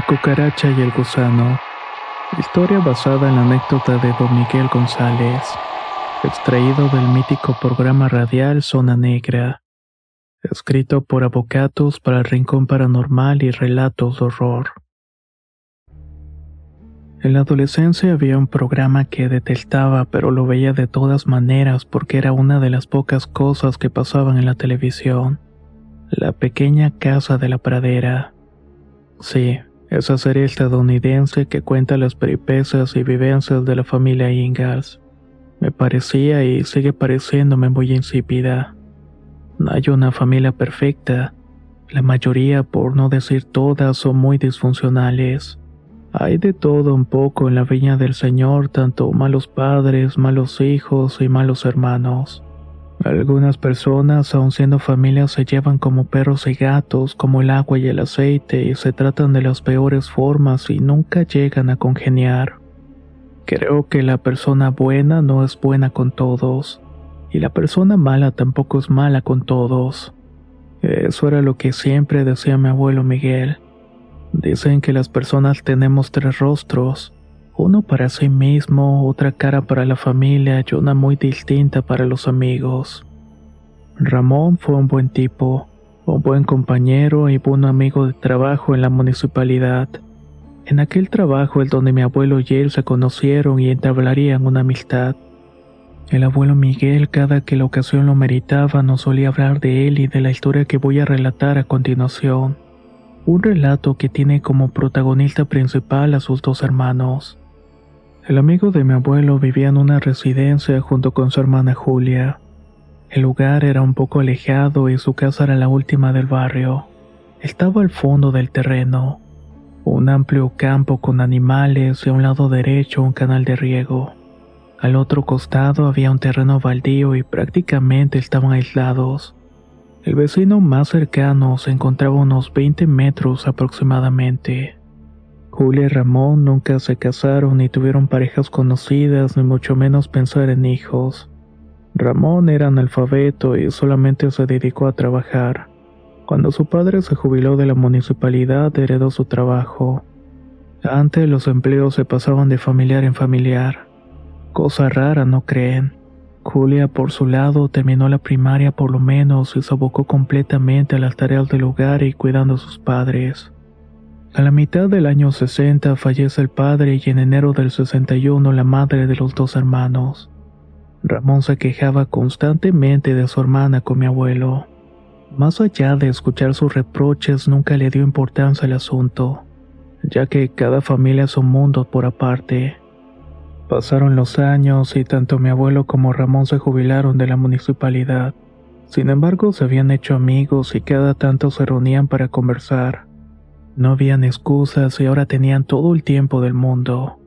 La cucaracha y el gusano. Historia basada en la anécdota de Don Miguel González, extraído del mítico programa radial Zona Negra, escrito por Avocatus para el Rincón Paranormal y Relatos de Horror. En la adolescencia había un programa que detestaba, pero lo veía de todas maneras porque era una de las pocas cosas que pasaban en la televisión. La pequeña casa de la pradera. Sí, esa serie estadounidense que cuenta las peripecias y vivencias de la familia Ingalls. Me parecía y sigue pareciéndome muy insípida. No hay una familia perfecta. La mayoría, por no decir todas, son muy disfuncionales. Hay de todo un poco en la viña del Señor, tanto malos padres, malos hijos y malos hermanos. Algunas personas, aun siendo familias, se llevan como perros y gatos, como el agua y el aceite, y se tratan de las peores formas y nunca llegan a congeniar. Creo que la persona buena no es buena con todos, y la persona mala tampoco es mala con todos. Eso era lo que siempre decía mi abuelo Miguel. Dicen que las personas tenemos tres rostros, uno para sí mismo, otra cara para la familia y una muy distinta para los amigos. Ramón fue un buen tipo, un buen compañero y buen amigo de trabajo en la municipalidad. En aquel trabajo es donde mi abuelo y él se conocieron y entablarían una amistad. El abuelo Miguel, cada que la ocasión lo meritaba, nos solía hablar de él y de la historia que voy a relatar a continuación. Un relato que tiene como protagonista principal a sus dos hermanos. El amigo de mi abuelo vivía en una residencia junto con su hermana Julia. El lugar era un poco alejado y su casa era la última del barrio. Estaba al fondo del terreno, un amplio campo con animales y a un lado derecho un canal de riego. Al otro costado había un terreno baldío y prácticamente estaban aislados. El vecino más cercano se encontraba unos 20 metros aproximadamente. Julia y Ramón nunca se casaron ni tuvieron parejas conocidas, ni mucho menos pensar en hijos. Ramón era analfabeto y solamente se dedicó a trabajar. Cuando su padre se jubiló de la municipalidad, heredó su trabajo. Antes los empleos se pasaban de familiar en familiar. Cosa rara, ¿no creen? Julia, por su lado, terminó la primaria por lo menos y se abocó completamente a las tareas del hogar y cuidando a sus padres. A la mitad del año 60 fallece el padre y en enero del 61 la madre de los dos hermanos. Ramón se quejaba constantemente de su hermana con mi abuelo. Más allá de escuchar sus reproches, nunca le dio importancia al asunto, ya que cada familia es un mundo por aparte. Pasaron los años y tanto mi abuelo como Ramón se jubilaron de la municipalidad. Sin embargo, se habían hecho amigos y cada tanto se reunían para conversar. No habían excusas y ahora tenían todo el tiempo del mundo.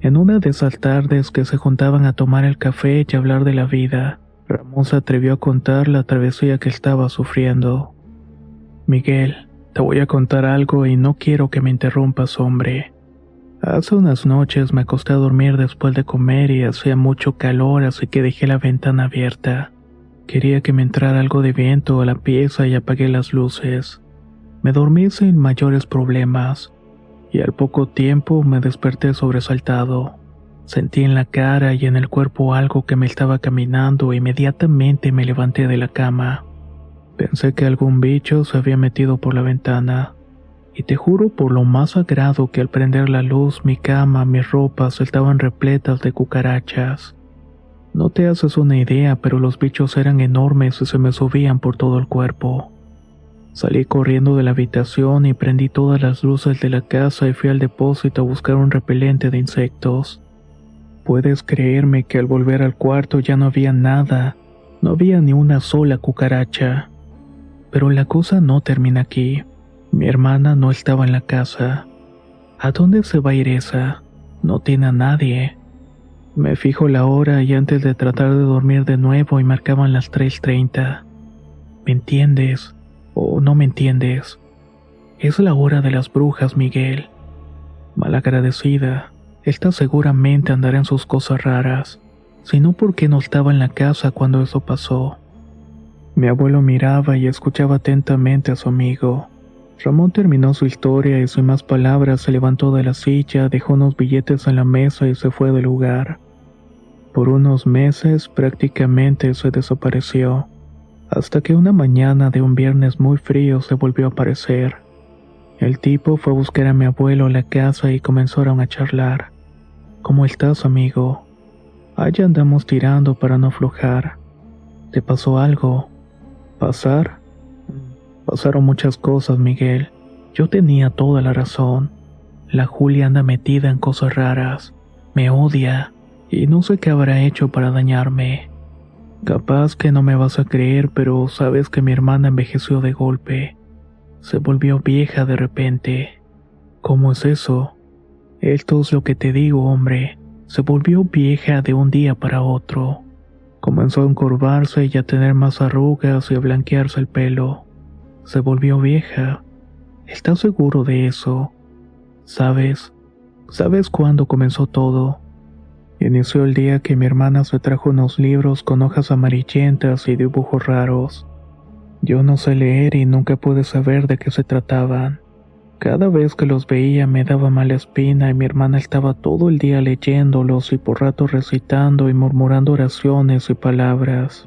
En una de esas tardes que se juntaban a tomar el café y hablar de la vida, Ramón se atrevió a contar la travesía que estaba sufriendo. Miguel, te voy a contar algo y no quiero que me interrumpas, hombre. Hace unas noches me acosté a dormir después de comer y hacía mucho calor, así que dejé la ventana abierta. Quería que me entrara algo de viento a la pieza y apagué las luces. Me dormí sin mayores problemas y al poco tiempo me desperté sobresaltado. Sentí en la cara y en el cuerpo algo que me estaba caminando e inmediatamente me levanté de la cama. Pensé que algún bicho se había metido por la ventana. Y te juro por lo más sagrado que al prender la luz mi cama, mis ropas estaban repletas de cucarachas. No te haces una idea, pero los bichos eran enormes y se me subían por todo el cuerpo. Salí corriendo de la habitación y prendí todas las luces de la casa y fui al depósito a buscar un repelente de insectos. Puedes creerme que al volver al cuarto ya no había nada, no había ni una sola cucaracha. Pero la cosa no termina aquí. Mi hermana no estaba en la casa. ¿A dónde se va a ir esa? No tiene a nadie. Me fijo la hora y antes de tratar de dormir de nuevo y marcaban las 3.30. ¿Me entiendes? ¿O no me entiendes? Es la hora de las brujas, Miguel. Malagradecida, esta seguramente andará en sus cosas raras, si no porque no estaba en la casa cuando eso pasó. Mi abuelo miraba y escuchaba atentamente a su amigo. Ramón terminó su historia y sin más palabras se levantó de la silla, dejó unos billetes en la mesa y se fue del lugar. Por unos meses prácticamente se desapareció, hasta que una mañana de un viernes muy frío se volvió a aparecer. El tipo fue a buscar a mi abuelo a la casa y comenzaron a charlar. ¿Cómo estás, amigo? Allá andamos tirando para no aflojar. ¿Te pasó algo? ¿Pasar? Pasaron muchas cosas, Miguel. Yo tenía toda la razón. La Julia anda metida en cosas raras. Me odia. Y no sé qué habrá hecho para dañarme. Capaz que no me vas a creer, pero sabes que mi hermana envejeció de golpe. Se volvió vieja de repente. ¿Cómo es eso? Esto es lo que te digo, hombre. Se volvió vieja de un día para otro. Comenzó a encorvarse y a tener más arrugas y a blanquearse el pelo. Se volvió vieja. ¿Estás seguro de eso? ¿Sabes? ¿Sabes cuándo comenzó todo? Inició el día que mi hermana se trajo unos libros con hojas amarillentas y dibujos raros. Yo no sé leer y nunca pude saber de qué se trataban. Cada vez que los veía me daba mala espina y mi hermana estaba todo el día leyéndolos y por rato recitando y murmurando oraciones y palabras.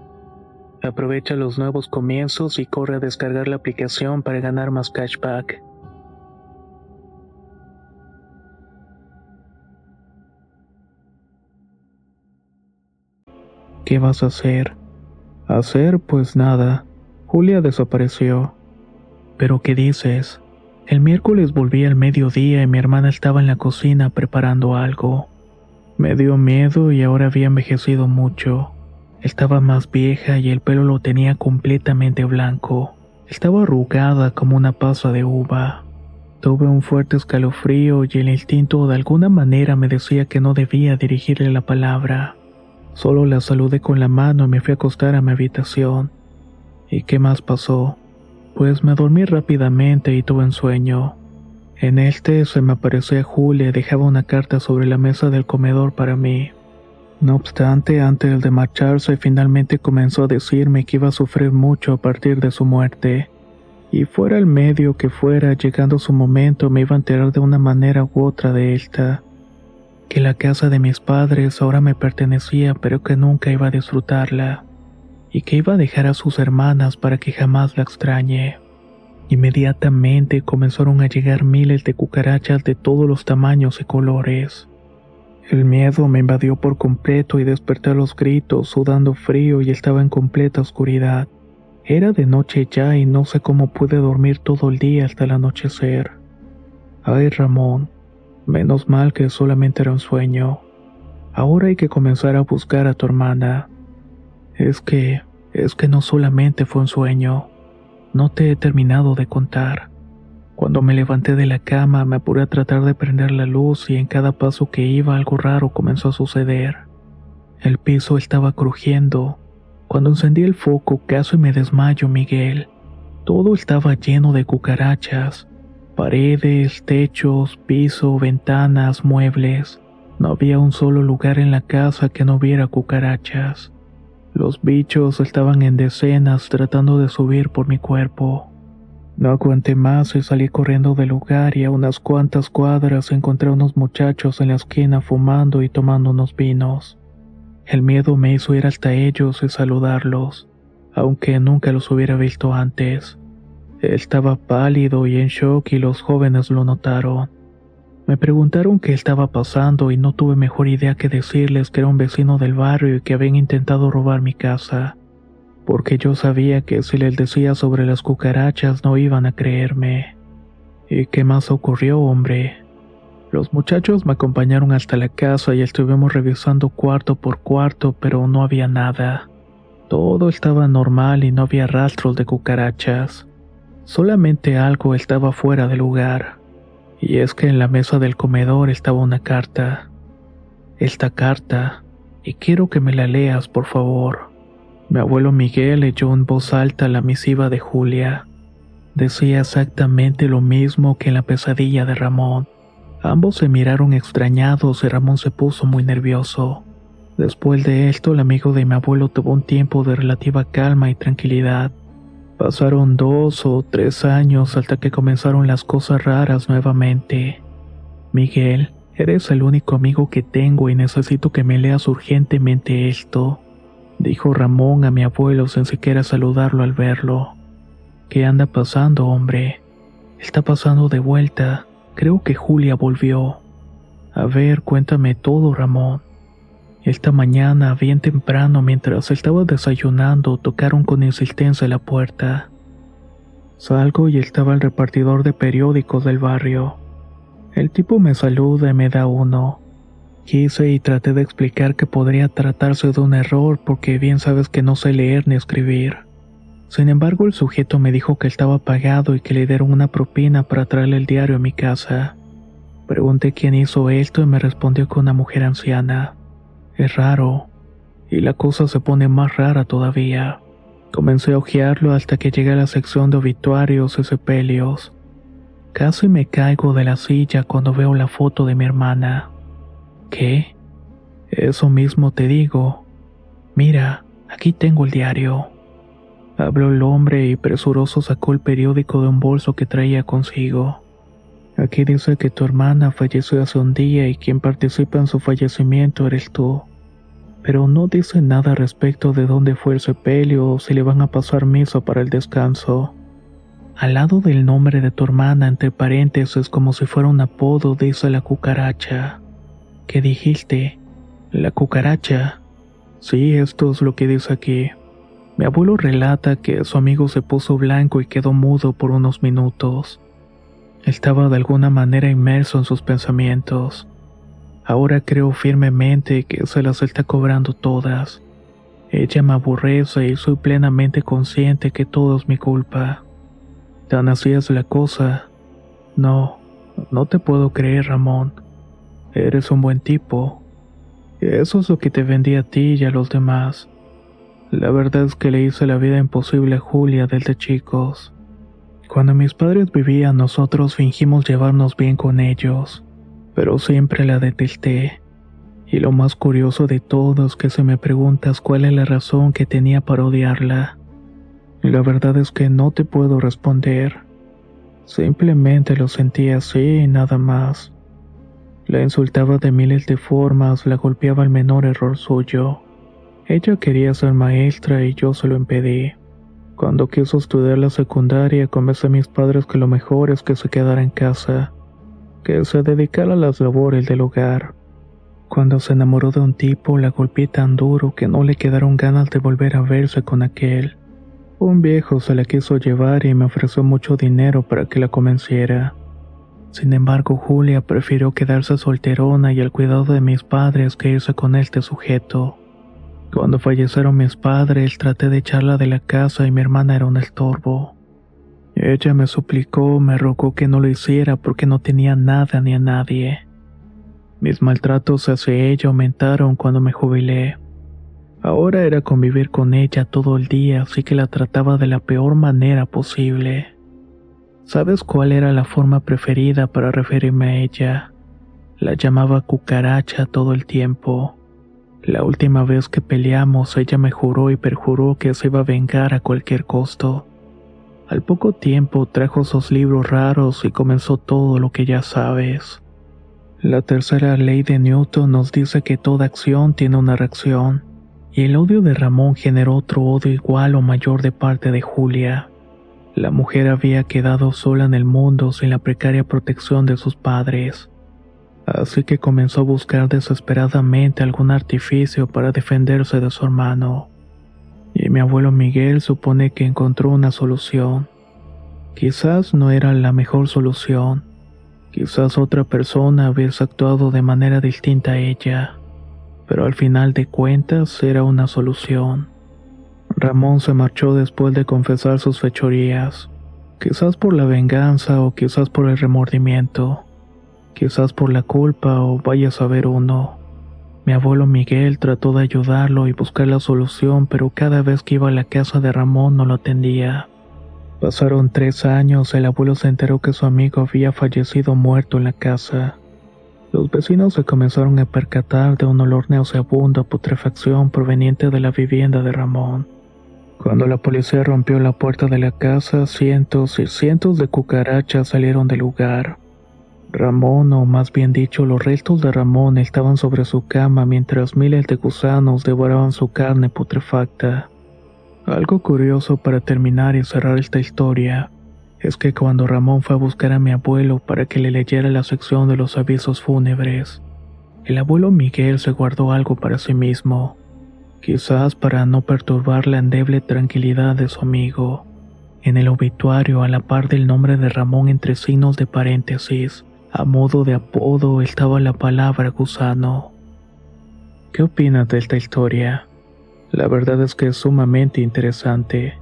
Aprovecha los nuevos comienzos y corre a descargar la aplicación para ganar más cashback. ¿Qué vas a hacer? Hacer, pues nada. Julia desapareció. ¿Pero qué dices? El miércoles volví al mediodía y mi hermana estaba en la cocina preparando algo. Me dio miedo y ahora había envejecido mucho. Estaba más vieja y el pelo lo tenía completamente blanco. Estaba arrugada como una pasa de uva. Tuve un fuerte escalofrío y el instinto de alguna manera me decía que no debía dirigirle la palabra. Solo la saludé con la mano y me fui a acostar a mi habitación. ¿Y qué más pasó? Pues me dormí rápidamente y tuve un sueño. En este se me aparecía Julia y dejaba una carta sobre la mesa del comedor para mí. No obstante, antes de marcharse, finalmente comenzó a decirme que iba a sufrir mucho a partir de su muerte. Y fuera el medio que fuera, llegando su momento, me iba a enterar de una manera u otra de esta. Que la casa de mis padres ahora me pertenecía, pero que nunca iba a disfrutarla y que iba a dejar a sus hermanas para que jamás la extrañe. Inmediatamente comenzaron a llegar miles de cucarachas de todos los tamaños y colores. El miedo me invadió por completo y desperté a los gritos, sudando frío y estaba en completa oscuridad. Era de noche ya y no sé cómo pude dormir todo el día hasta el anochecer. Ay, Ramón, menos mal que solamente era un sueño. Ahora hay que comenzar a buscar a tu hermana. Es que, es que no solamente fue un sueño. No te he terminado de contar. Cuando me levanté de la cama me apuré a tratar de prender la luz y en cada paso que iba algo raro comenzó a suceder. El piso estaba crujiendo. Cuando encendí el foco casi me desmayo, Miguel. Todo estaba lleno de cucarachas. Paredes, techos, piso, ventanas, muebles. No había un solo lugar en la casa que no hubiera cucarachas. Los bichos estaban en decenas tratando de subir por mi cuerpo. No aguanté más y salí corriendo del lugar y a unas cuantas cuadras encontré a unos muchachos en la esquina fumando y tomando unos vinos. El miedo me hizo ir hasta ellos y saludarlos, aunque nunca los hubiera visto antes. Estaba pálido y en shock y los jóvenes lo notaron. Me preguntaron qué estaba pasando y no tuve mejor idea que decirles que era un vecino del barrio y que habían intentado robar mi casa, porque yo sabía que si les decía sobre las cucarachas no iban a creerme. ¿Y qué más ocurrió, hombre? Los muchachos me acompañaron hasta la casa y estuvimos revisando cuarto por cuarto, pero no había nada. Todo estaba normal y no había rastros de cucarachas. Solamente algo estaba fuera de lugar. Y es que en la mesa del comedor estaba una carta. Esta carta, y quiero que me la leas, por favor. Mi abuelo Miguel leyó en voz alta la misiva de Julia. Decía exactamente lo mismo que en la pesadilla de Ramón. Ambos se miraron extrañados y Ramón se puso muy nervioso. Después de esto, el amigo de mi abuelo tuvo un tiempo de relativa calma y tranquilidad. Pasaron dos o tres años hasta que comenzaron las cosas raras nuevamente. Miguel, eres el único amigo que tengo y necesito que me leas urgentemente esto, dijo Ramón a mi abuelo sin siquiera saludarlo al verlo. ¿Qué anda pasando, hombre? Está pasando de vuelta. Creo que Julia volvió. A ver, cuéntame todo, Ramón. Esta mañana, bien temprano, mientras estaba desayunando, tocaron con insistencia la puerta. Salgo y estaba el repartidor de periódicos del barrio. El tipo me saluda y me da uno. Quise y traté de explicar que podría tratarse de un error porque bien sabes que no sé leer ni escribir. Sin embargo, el sujeto me dijo que estaba pagado y que le dieron una propina para traerle el diario a mi casa. Pregunté quién hizo esto y me respondió que una mujer anciana. Es raro. Y la cosa se pone más rara todavía. Comencé a hojearlo hasta que llegué a la sección de obituarios y sepelios. Casi me caigo de la silla cuando veo la foto de mi hermana. ¿Qué? Eso mismo te digo. Mira, aquí tengo el diario. Habló el hombre y presuroso sacó el periódico de un bolso que traía consigo. Aquí dice que tu hermana falleció hace un día y quien participa en su fallecimiento eres tú. Pero no dice nada respecto de dónde fue el sepelio o si le van a pasar misa para el descanso. Al lado del nombre de tu hermana, entre paréntesis, como si fuera un apodo, dice la cucaracha. ¿Qué dijiste? La cucaracha. Sí, esto es lo que dice aquí. Mi abuelo relata que su amigo se puso blanco y quedó mudo por unos minutos. Estaba de alguna manera inmerso en sus pensamientos. Ahora creo firmemente que se las está cobrando todas. Ella me aborrece y soy plenamente consciente que todo es mi culpa. Tan así es la cosa. No, no te puedo creer, Ramón. Eres un buen tipo. Eso es lo que te vendí a ti y a los demás. La verdad es que le hice la vida imposible a Julia desde chicos. Cuando mis padres vivían, nosotros fingimos llevarnos bien con ellos, pero siempre la detesté. Y lo más curioso de todo es que si me preguntas cuál es la razón que tenía para odiarla, la verdad es que no te puedo responder. Simplemente lo sentía así y nada más. La insultaba de miles de formas, la golpeaba al menor error suyo. Ella quería ser maestra y yo se lo impedí. Cuando quiso estudiar la secundaria, convencí a mis padres que lo mejor es que se quedara en casa, que se dedicara a las labores del hogar. Cuando se enamoró de un tipo, la golpeé tan duro que no le quedaron ganas de volver a verse con aquel. Un viejo se la quiso llevar y me ofreció mucho dinero para que la convenciera. Sin embargo, Julia prefirió quedarse solterona y al cuidado de mis padres que irse con este sujeto. Cuando fallecieron mis padres, traté de echarla de la casa y mi hermana era un estorbo. Ella me suplicó, me rogó que no lo hiciera porque no tenía nada ni a nadie. Mis maltratos hacia ella aumentaron cuando me jubilé. Ahora era convivir con ella todo el día, así que la trataba de la peor manera posible. ¿Sabes cuál era la forma preferida para referirme a ella? La llamaba cucaracha todo el tiempo. La última vez que peleamos, ella me juró y perjuró que se iba a vengar a cualquier costo. Al poco tiempo trajo esos libros raros y comenzó todo lo que ya sabes. La tercera ley de Newton nos dice que toda acción tiene una reacción y el odio de Ramón generó otro odio igual o mayor de parte de Julia. La mujer había quedado sola en el mundo sin la precaria protección de sus padres, así que comenzó a buscar desesperadamente algún artificio para defenderse de su hermano. Y mi abuelo Miguel supone que encontró una solución. Quizás no era la mejor solución, quizás otra persona hubiese actuado de manera distinta a ella pero al final de cuentas era una solución. Ramón se marchó después de confesar sus fechorías, quizás por la venganza o quizás por el remordimiento, quizás por la culpa o vaya a saber uno. Mi abuelo Miguel trató de ayudarlo y buscar la solución, pero cada vez que iba a la casa de Ramón no lo atendía. Pasaron tres años, el abuelo se enteró que su amigo había fallecido muerto en la casa. Los vecinos se comenzaron a percatar de un olor nauseabundo a putrefacción proveniente de la vivienda de Ramón. Cuando la policía rompió la puerta de la casa, cientos y cientos de cucarachas salieron del lugar. Ramón, o más bien dicho, los restos de Ramón estaban sobre su cama mientras miles de gusanos devoraban su carne putrefacta. Algo curioso para terminar y cerrar esta historia es que cuando Ramón fue a buscar a mi abuelo para que le leyera la sección de los avisos fúnebres, el abuelo Miguel se guardó algo para sí mismo, quizás para no perturbar la endeble tranquilidad de su amigo. En el obituario, a la par del nombre de Ramón entre signos de paréntesis, a modo de apodo estaba la palabra gusano. ¿Qué opinas de esta historia? La verdad es que es sumamente interesante.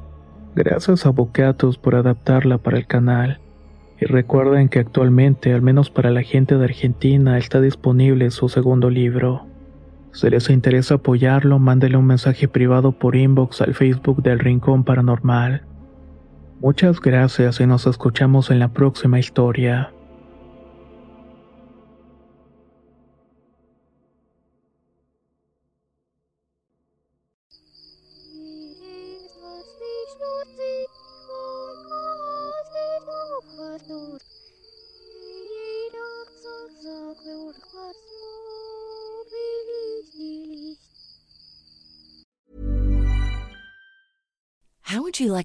Gracias a Bocatos por adaptarla para el canal. Y recuerden que actualmente, al menos para la gente de Argentina, está disponible su segundo libro. Si les interesa apoyarlo, mándele un mensaje privado por inbox al Facebook del Rincón Paranormal. Muchas gracias y nos escuchamos en la próxima historia.